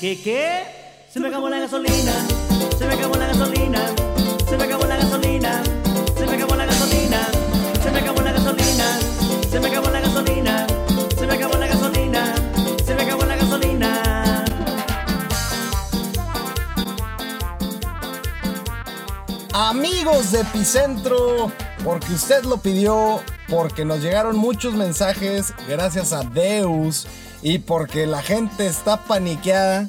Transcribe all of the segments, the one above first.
¿Qué qué? Se me acabó la gasolina, se me acabó la gasolina, se me acabó la gasolina, se me acabó la gasolina, se me acabó la gasolina, se me acabó la gasolina, se me acabó la gasolina, se me acabó la gasolina. Amigos de Epicentro, porque usted lo pidió, porque nos llegaron muchos mensajes, gracias a Deus, y porque la gente está paniqueada.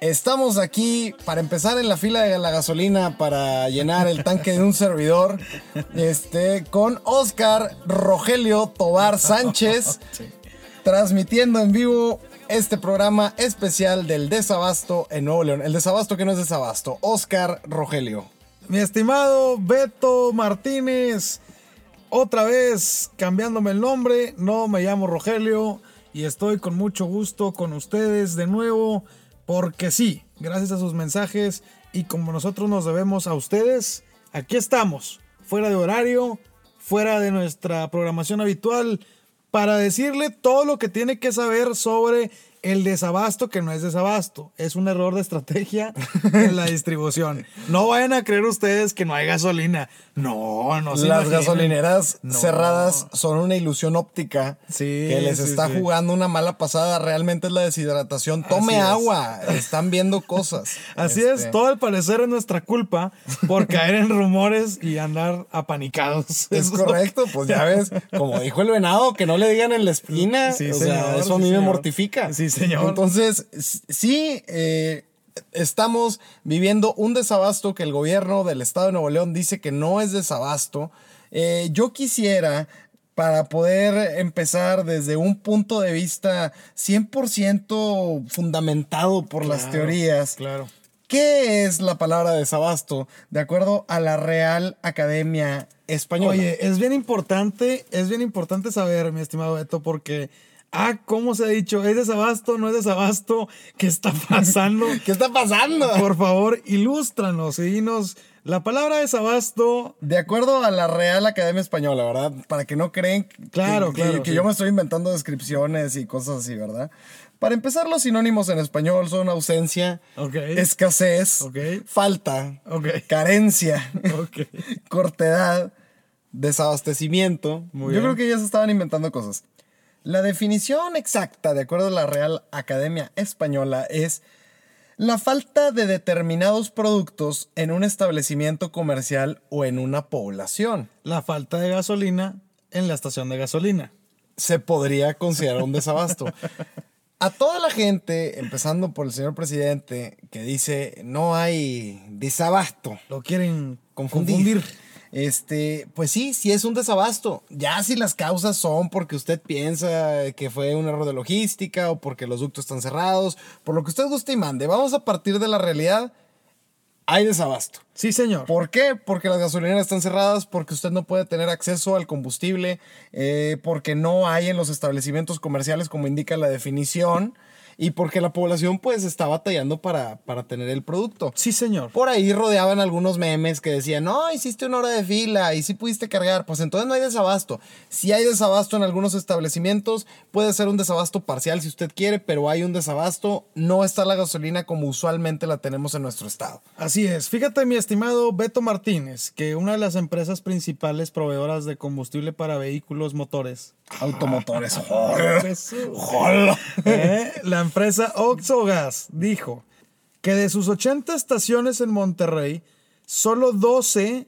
Estamos aquí para empezar en la fila de la gasolina para llenar el tanque de un servidor. Este, con Oscar Rogelio Tobar Sánchez, transmitiendo en vivo este programa especial del desabasto en Nuevo León. El desabasto que no es desabasto. Oscar Rogelio. Mi estimado Beto Martínez, otra vez cambiándome el nombre, no me llamo Rogelio y estoy con mucho gusto con ustedes de nuevo, porque sí, gracias a sus mensajes y como nosotros nos debemos a ustedes, aquí estamos, fuera de horario, fuera de nuestra programación habitual, para decirle todo lo que tiene que saber sobre el desabasto, que no es desabasto, es un error de estrategia en la distribución. No vayan a creer ustedes que no hay gasolina. No, no se Las imaginen. gasolineras No. cerradas son una ilusión óptica Sí, que les sí, está sí. jugando una mala pasada. Realmente es la deshidratación. Tome Así es. agua. Están viendo cosas. Así Este, es, todo al parecer es nuestra culpa por caer en rumores y andar apanicados. Es correcto, pues ya ves, como dijo el venado, que no le digan en la esquina. Sí, o sea, señor, eso a mí me mortifica. Sí, señor. Entonces, sí, eh, estamos viviendo un desabasto que el gobierno del estado de Nuevo León dice que no es desabasto. Eh, yo quisiera, para poder empezar desde un punto de vista 100% fundamentado por las teorías, Claro. ¿Qué es la palabra desabasto de acuerdo a la Real Academia Española? Oye, es bien importante, es bien importante saber, mi estimado Beto, porque, ah, ¿cómo se ha dicho? ¿Es desabasto? ¿No es desabasto? ¿Qué está pasando? ¿qué está pasando? Por favor, ilústranos y dinos la palabra desabasto. De acuerdo a la Real Academia Española, ¿verdad? Para que no creen Claro, que- claro, que sí. yo me estoy inventando descripciones y cosas así, ¿verdad? Para empezar, los sinónimos en español son ausencia, escasez, falta, carencia, cortedad, desabastecimiento. Muy Yo bien. creo que ya se estaban inventando cosas. La definición exacta, de acuerdo a la Real Academia Española, es la falta de determinados productos en un establecimiento comercial o en una población. La falta de gasolina en la estación de gasolina. Se podría considerar un desabasto. A toda la gente, empezando por el señor presidente, que dice no hay desabasto. Lo quieren confundir. confundir. Este, pues sí, sí es un desabasto. Ya si las causas son porque usted piensa que fue un error de logística o porque los ductos están cerrados, por lo que usted guste y mande, vamos a partir de la realidad. Hay desabasto. Sí, señor. ¿Por qué? Porque las gasolineras están cerradas, porque usted no puede tener acceso al combustible, eh, porque no hay en los establecimientos comerciales como indica la definición y porque la población pues está batallando para, para tener el producto. Sí, señor. Por ahí rodeaban algunos memes que decían, no, hiciste una hora de fila y sí pudiste cargar. Pues entonces no hay desabasto. Si hay desabasto en algunos establecimientos, puede ser un desabasto parcial si usted quiere, pero hay un desabasto. No está la gasolina como usualmente la tenemos en nuestro estado. Así es. Fíjate, mi estimado Beto Martínez, que una de las empresas principales proveedoras de combustible para vehículos motores, Automotores. Joder. Eh, la empresa Oxogas dijo que de sus 80 estaciones en Monterrey, solo 12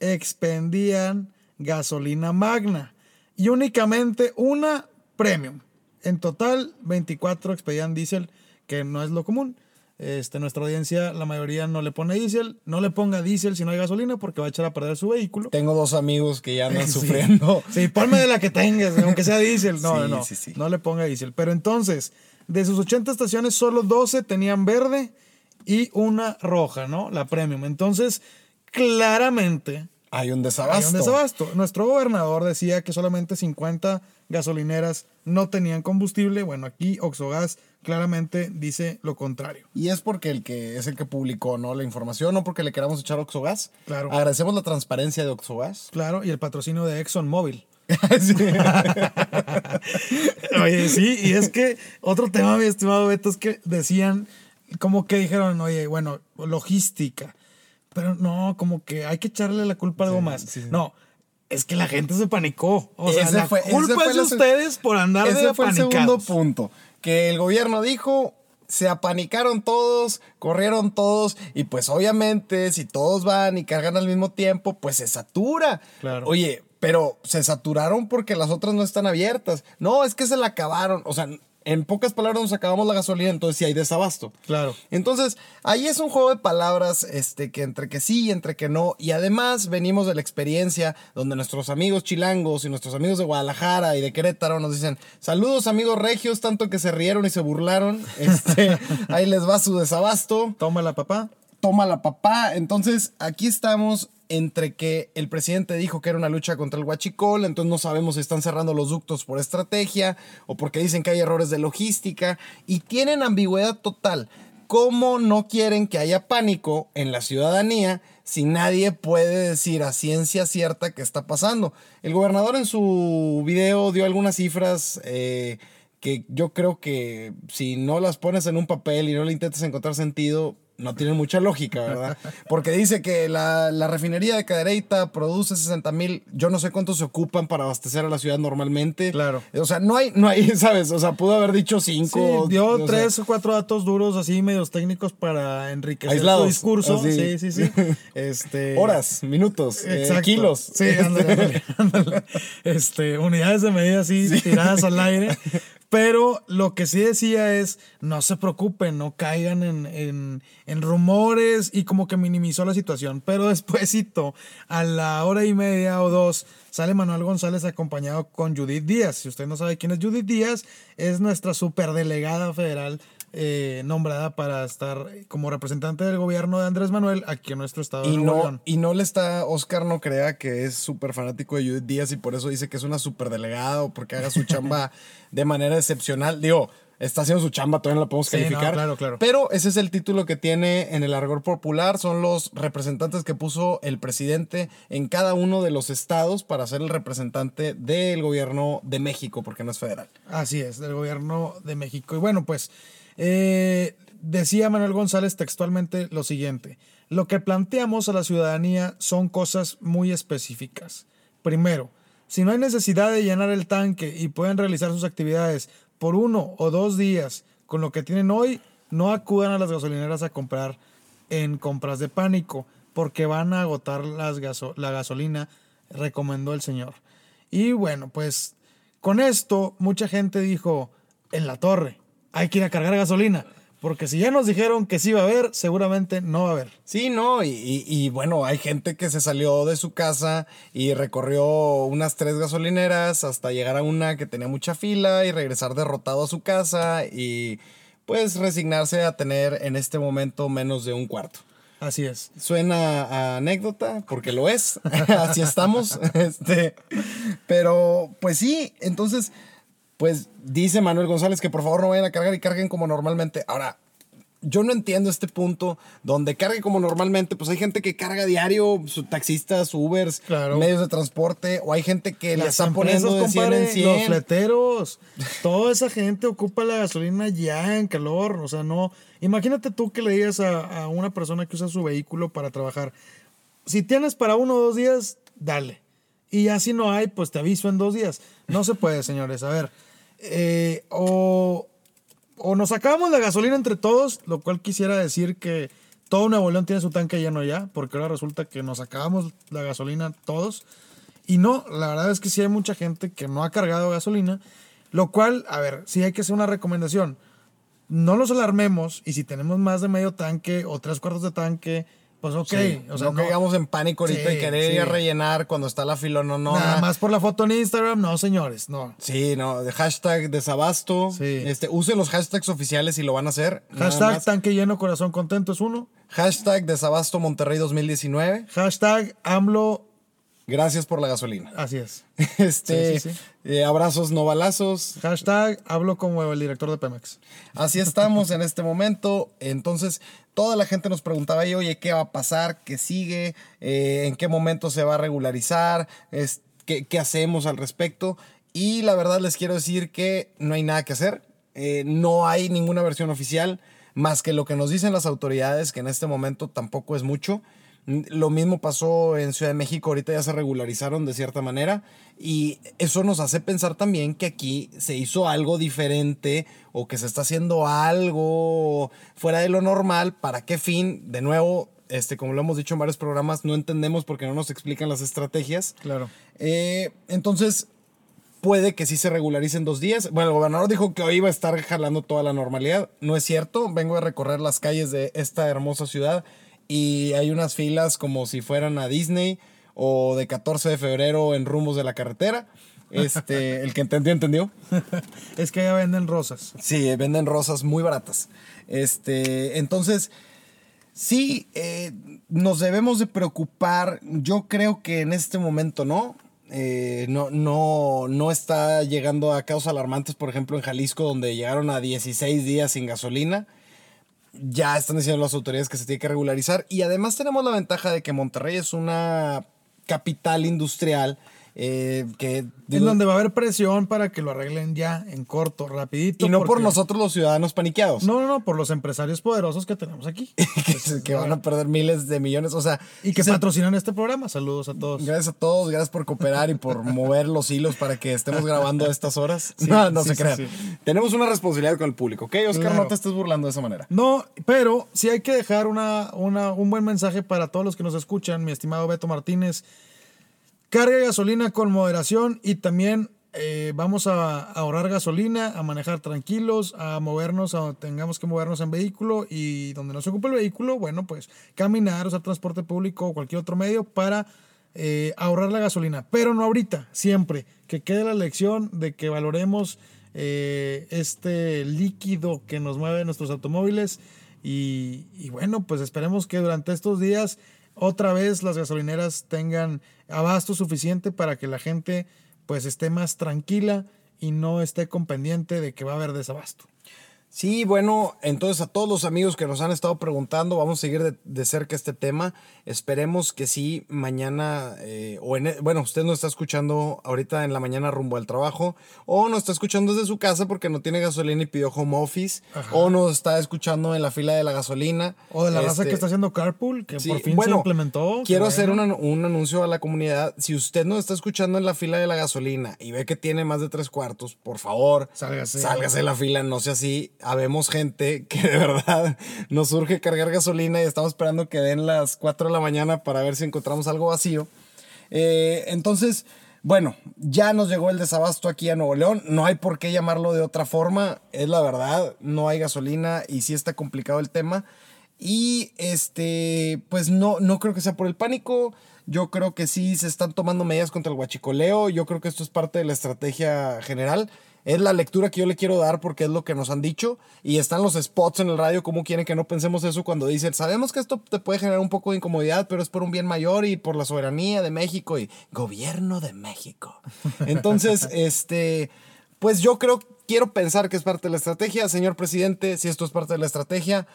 expendían gasolina magna y únicamente una premium. En total, 24 expedían diésel, que no es lo común. Este, nuestra audiencia, la mayoría no le pone diésel. No le ponga diésel si no hay gasolina porque va a echar a perder su vehículo. Tengo dos amigos que ya andan Sí. sufriendo. Sí, ponme de la que tengas, aunque sea diésel. No, Sí, no, sí, no le ponga diésel. Pero entonces, de sus 80 estaciones, solo 12 tenían verde y una roja, ¿no? La premium. Entonces, claramente Hay un hay desabasto. un desabasto. Nuestro gobernador decía que solamente 50 gasolineras no tenían combustible. Bueno, aquí Oxogas claramente dice lo contrario. Y es porque el que es el que publicó, ¿no? La información, no porque le queramos echar Oxogas. Claro. Agradecemos la transparencia de Oxogas. Claro, y el patrocinio de ExxonMobil. Oye, sí, y es que otro tema, mi estimado Beto, es que decían, como que dijeron, oye, bueno, logística. Pero no, como que hay que echarle la culpa a algo más. sí, sí. No, es que la gente se panicó. O sea, Ese la fue- ese culpa fue es de la ustedes por andar Ese de fue el segundo punto. Que el gobierno dijo, se apanicaron todos, corrieron todos, y pues obviamente si todos van y cargan al mismo tiempo, pues se satura. Claro. Oye, pero se saturaron porque las otras no están abiertas. No, es que se la acabaron. O sea, en pocas palabras nos acabamos la gasolina, entonces sí hay desabasto. Claro. Entonces, ahí es un juego de palabras, este, que entre que sí y entre que no. Y además venimos de la experiencia donde nuestros amigos chilangos y nuestros amigos de Guadalajara y de Querétaro nos dicen, saludos amigos regios, tanto que se rieron y se burlaron. Este, ahí les va su desabasto Tómala, papá. Toma la papá. Entonces, aquí estamos entre que el presidente dijo que era una lucha contra el huachicol, entonces no sabemos si están cerrando los ductos por estrategia o porque dicen que hay errores de logística y tienen ambigüedad total. ¿Cómo no quieren que haya pánico en la ciudadanía si nadie puede decir a ciencia cierta qué está pasando? El gobernador en su video dio algunas cifras eh, que yo creo que si no las pones en un papel y no le intentas encontrar sentido, no tienen mucha lógica, ¿verdad? Porque dice que la, la refinería de Cadereyta produce 60 mil, yo no sé cuántos se ocupan para abastecer a la ciudad normalmente. Claro. O sea, no hay, no hay, ¿sabes? O sea, pudo haber dicho Sí, cinco. dio o sea, tres o cuatro datos duros así, medios técnicos para enriquecer Aislados, su discurso. así. Sí, sí, sí. Este, Horas, minutos, eh, kilos. Sí, ándale, ándale, ándale. Este, unidades de medida así tiradas al aire. Pero lo que sí decía es, no se preocupen, no caigan en, en- en rumores y como que minimizó la situación. Pero despuésito, a la hora y media o dos, sale Manuel González acompañado con Judith Díaz. Si usted no sabe quién es Judith Díaz, es nuestra superdelegada federal eh, nombrada para estar como representante del gobierno de Andrés Manuel aquí en nuestro estado Y de no, León. y no le está, Oscar no crea que es súper fanático de Judith Díaz y por eso dice que es una súper delegada o porque haga su chamba de manera excepcional. Digo, está haciendo su chamba, todavía no la podemos Sí, no, calificar. claro, claro. Pero ese es el título que tiene en el argor popular. Son los representantes que puso el presidente en cada uno de los estados para ser el representante del gobierno de México, porque no es federal. Así es, del gobierno de México. Y bueno, pues eh, decía Manuel González textualmente lo siguiente. Lo que planteamos a la ciudadanía son cosas muy específicas. Primero, si no hay necesidad de llenar el tanque y pueden realizar sus actividades por uno o dos días con lo que tienen hoy, no acudan a las gasolineras a comprar en compras de pánico porque van a agotar la gasolina, recomendó el señor. Y bueno, pues con esto mucha gente dijo, en la torre, hay que ir a cargar gasolina, porque si ya nos dijeron que sí va a haber, seguramente no va a haber. Sí, no, y, y- y bueno, hay gente que se salió de su casa y recorrió unas tres gasolineras hasta llegar a una que tenía mucha fila y regresar derrotado a su casa y pues resignarse a tener en este momento menos de un cuarto. Así es. Suena a anécdota, porque lo es, así estamos, este, pero pues sí, entonces, pues dice Manuel González que por favor no vayan a cargar y carguen como normalmente. Ahora, yo no entiendo este punto donde cargue como normalmente, pues hay gente que carga diario, su taxistas, Ubers, Claro. medios de transporte, o hay gente que Las está poniendo de empresas, 100 en compadre, 100. Los fleteros. Toda esa gente ocupa la gasolina ya en calor. O sea, no. Imagínate tú que le digas a, a una persona que usa su vehículo para trabajar. Si tienes para uno o dos días, dale. Y ya si no hay, pues te aviso en dos días. No se puede, señores. A ver. Eh, o, o nos sacamos la gasolina entre todos, lo cual quisiera decir que todo Nuevo León tiene su tanque lleno ya, porque ahora resulta que nos acabamos la gasolina todos. Y no, la verdad es que sí hay mucha gente que no ha cargado gasolina, lo cual, a ver, sí hay que hacer una recomendación. No nos alarmemos y si tenemos más de medio tanque o tres cuartos de tanque, pues ok. Sí, o sea, no, caigamos en pánico ahorita Sí, y querer sí. ir a rellenar cuando está la fila, no, no. Nada más por la foto en Instagram, no, señores, no. Sí, no, de hashtag desabasto. Sí. Este, usen los hashtags oficiales si lo van a hacer. Hashtag tanque lleno, corazón contento es uno. Hashtag desabasto Monterrey 2019. Hashtag AMLO, Gracias por la gasolina. así es. Este, Sí, sí, sí. eh, abrazos no balazos. Hashtag hablo como el director de Pemex. Así estamos en este momento. Entonces, toda la gente nos preguntaba, y, oye, ¿qué va a pasar? ¿Qué sigue? Eh, ¿En qué momento se va a regularizar? Es- ¿qué, qué hacemos al respecto? Y la verdad les quiero decir que no hay nada que hacer. Eh, no hay ninguna versión oficial más que lo que nos dicen las autoridades, que en este momento tampoco es mucho. Lo mismo pasó en Ciudad de México, ahorita ya se regularizaron de cierta manera y eso nos hace pensar también que aquí se hizo algo diferente o que se está haciendo algo fuera de lo normal. ¿Para qué fin? De nuevo, este, como lo hemos dicho en varios programas, no entendemos porque no nos explican las estrategias. Claro. Eh, entonces, puede que sí se regularice en dos días. Bueno, el gobernador dijo que hoy iba a estar jalando toda la normalidad. No es cierto. Vengo a recorrer las calles de esta hermosa ciudad y hay unas filas como si fueran a Disney o de 14 de febrero en rumbos de la carretera. Este, el que entendió, entendió. Es que ya venden rosas. Sí, venden rosas muy baratas. Este, entonces, sí, eh, nos debemos de preocupar. Yo creo que en este momento no. Eh, no, no, no está llegando a causas alarmantes, por ejemplo, en Jalisco, donde llegaron a 16 días sin gasolina. Ya están diciendo las autoridades que se tiene que regularizar. Y además tenemos la ventaja de que Monterrey es una capital industrial eh, que En donde va a haber presión para que lo arreglen ya, en corto, rapidito. y no por nosotros los ciudadanos paniqueados. No, no, no, por los empresarios poderosos que tenemos aquí. que, que van a perder miles de millones. O sea, Y que se- patrocinan este programa. Saludos a todos. Gracias a todos, gracias por cooperar y por mover los hilos para que estemos grabando a estas horas. no, no sí, se sí, crean. sí. Tenemos una responsabilidad con el público, ¿ok? Oscar, Claro. no te estés burlando de esa manera. No, pero sí hay que dejar una, una- un buen mensaje para todos los que nos escuchan, mi estimado Beto Martínez. Carga gasolina con moderación y también eh, vamos a ahorrar gasolina, a manejar tranquilos, a movernos, a donde tengamos que movernos en vehículo y donde no se ocupe el vehículo, bueno, pues caminar, usar transporte público o cualquier otro medio para eh, ahorrar la gasolina. Pero no ahorita, siempre. Que quede la lección de que valoremos eh, este líquido que nos mueve nuestros automóviles y, y bueno, pues esperemos que durante estos días otra vez las gasolineras tengan abasto suficiente para que la gente pues esté más tranquila y no esté con pendiente de que va a haber desabasto. Sí, bueno, entonces a todos los amigos que nos han estado preguntando, vamos a seguir de, de cerca este tema. Esperemos que sí, mañana, eh, o en, bueno, usted nos está escuchando ahorita en la mañana rumbo al trabajo, o nos está escuchando desde su casa porque no tiene gasolina y pidió home office, o nos está escuchando en la fila de la gasolina. O de la raza Este, que está haciendo carpool, que Sí, por fin bueno, se implementó. Quiero hacer una- un anuncio a la comunidad. Si usted nos está escuchando en la fila de la gasolina y ve que tiene más de tres cuartos, por favor, Sálgase. sálgase de la fila, no sea así. Habemos gente que de verdad nos urge cargar gasolina y estamos esperando que den las 4 de la mañana para ver si encontramos algo vacío. Eh, entonces, bueno, ya nos llegó el desabasto aquí a Nuevo León. No hay por qué llamarlo de otra forma. Es la verdad, no hay gasolina y sí está complicado el tema. Y este, pues no, no creo que sea por el pánico. Yo creo que sí se están tomando medidas contra el huachicoleo. Yo creo que esto es parte de la estrategia general. Es la lectura que yo le quiero dar porque es lo que nos han dicho. Y están los spots en el radio, como quieren que no pensemos eso cuando dicen, sabemos que esto te puede generar un poco de incomodidad, pero es por un bien mayor y por la soberanía de México y gobierno de México. Entonces, este, pues yo creo, quiero pensar que es parte de la estrategia. Señor presidente, si esto es parte de la estrategia,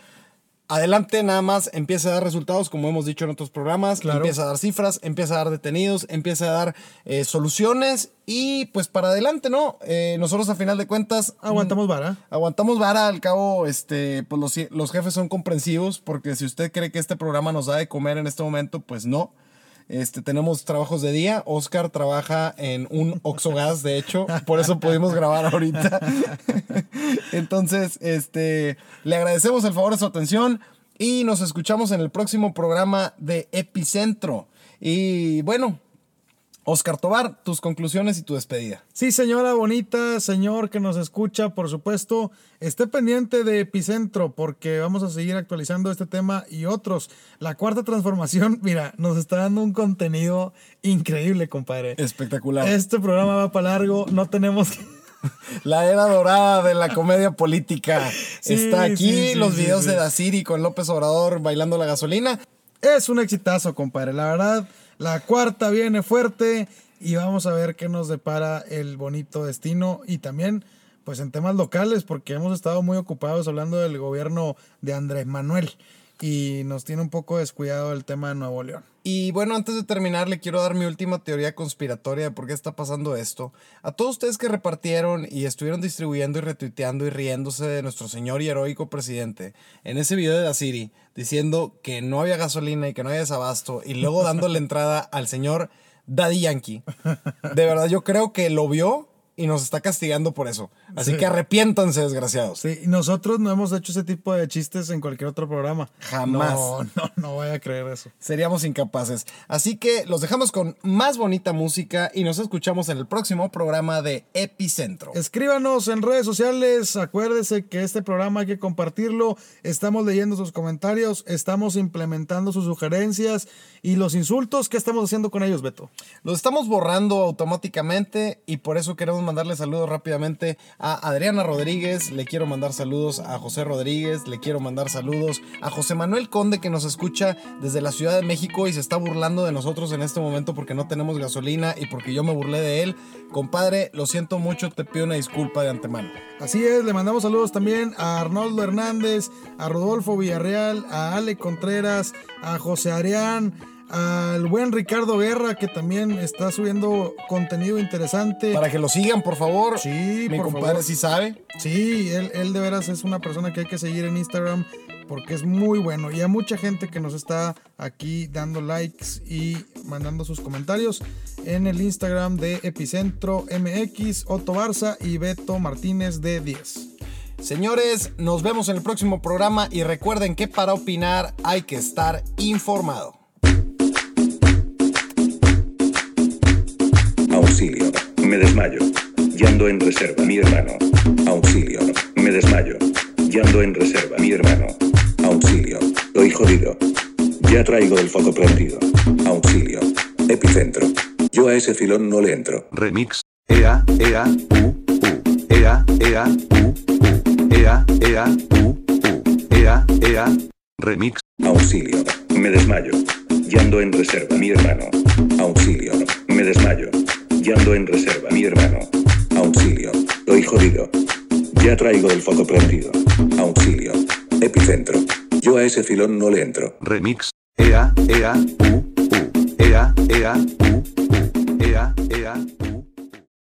adelante nada más empieza a dar resultados, como hemos dicho en otros programas, Claro. empieza a dar cifras, empieza a dar detenidos, empieza a dar eh, soluciones y pues para adelante, ¿no? Eh, nosotros a final de cuentas... Aguantamos vara. Aguantamos vara, al cabo, este, pues los, los jefes son comprensivos, porque si usted cree que este programa nos da de comer en este momento, pues no. Este, tenemos trabajos de día. Oscar trabaja en un Oxogas, de hecho, por eso pudimos grabar ahorita. Entonces, este, le agradecemos el favor de su atención y nos escuchamos en el próximo programa de Epicentro. Y bueno, Oscar Tobar, tus conclusiones y tu despedida. Sí, señora bonita, señor que nos escucha, por supuesto, esté pendiente de Epicentro porque vamos a seguir actualizando este tema y otros. La cuarta transformación, mira, nos está dando un contenido increíble, compadre. Espectacular. Este programa va para largo, no tenemos que... La era dorada de la comedia política. Sí, Está aquí sí, sí, los videos de Daciri con López Obrador bailando la gasolina. Es un exitazo, compadre. La verdad, la cuarta viene fuerte y vamos a ver qué nos depara el bonito destino y también, pues en temas locales, porque hemos estado muy ocupados hablando del gobierno de Andrés Manuel. Y nos tiene un poco descuidado el tema de Nuevo León. Y bueno, antes de terminar, le quiero dar mi última teoría conspiratoria de por qué está pasando esto. A todos ustedes que repartieron y estuvieron distribuyendo y retuiteando y riéndose de nuestro señor y heroico presidente en ese video de Dasiri, diciendo que no había gasolina y que no había desabasto, y luego dándole entrada al señor Daddy Yankee. De verdad, yo creo que lo vio y nos está castigando por eso. Así Sí. que arrepiéntanse, desgraciados. Sí, nosotros no hemos hecho ese tipo de chistes en cualquier otro programa. Jamás. No, no, no vaya a creer eso. Seríamos incapaces. Así que los dejamos con más bonita música y nos escuchamos en el próximo programa de Epicentro. Escríbanos en redes sociales. Acuérdese que este programa hay que compartirlo. Estamos leyendo sus comentarios, estamos implementando sus sugerencias y los insultos. ¿Qué estamos haciendo con ellos, Beto? Los estamos borrando automáticamente y por eso queremos mandarle saludos rápidamente a Adriana Rodríguez, le quiero mandar saludos a José Rodríguez, le quiero mandar saludos a José Manuel Conde que nos escucha desde la Ciudad de México y se está burlando de nosotros en este momento porque no tenemos gasolina y porque yo me burlé de él. Compadre, lo siento mucho, te pido una disculpa de antemano. Así es, le mandamos saludos también a Arnoldo Hernández, a Rodolfo Villarreal, a Ale Contreras, a José Arián, al buen Ricardo Guerra que también está subiendo contenido interesante. Para que lo sigan, por favor. Sí, Mi por compadre favor. sí sabe. Sí, él, él de veras es una persona que hay que seguir en Instagram porque es muy bueno. Y a mucha gente que nos está aquí dando likes y mandando sus comentarios en el Instagram de Epicentro MX, Otto Barza y Beto Martínez de 10. Señores, nos vemos en el próximo programa y recuerden que para opinar hay que estar informado. Auxilio. Me desmayo. Yando en reserva, mi hermano. Auxilio. Me desmayo. Yando en reserva, mi hermano. Auxilio. Estoy jodido. Ya traigo el foco prendido. Auxilio. Epicentro. Yo a ese filón no le entro. Remix. Ea, ea, u, u. Ea, ea, u, u. Ea, ea, u, u. Ea, ea. Remix. Auxilio. Me desmayo. Yando en reserva, mi hermano. Auxilio. Me desmayo. En reserva, mi hermano. Auxilio. Estoy jodido. Ya traigo el foco prendido. Auxilio. Epicentro. Yo a ese filón no le entro. Remix. Ea, ea, u, u. Ea, ea, u,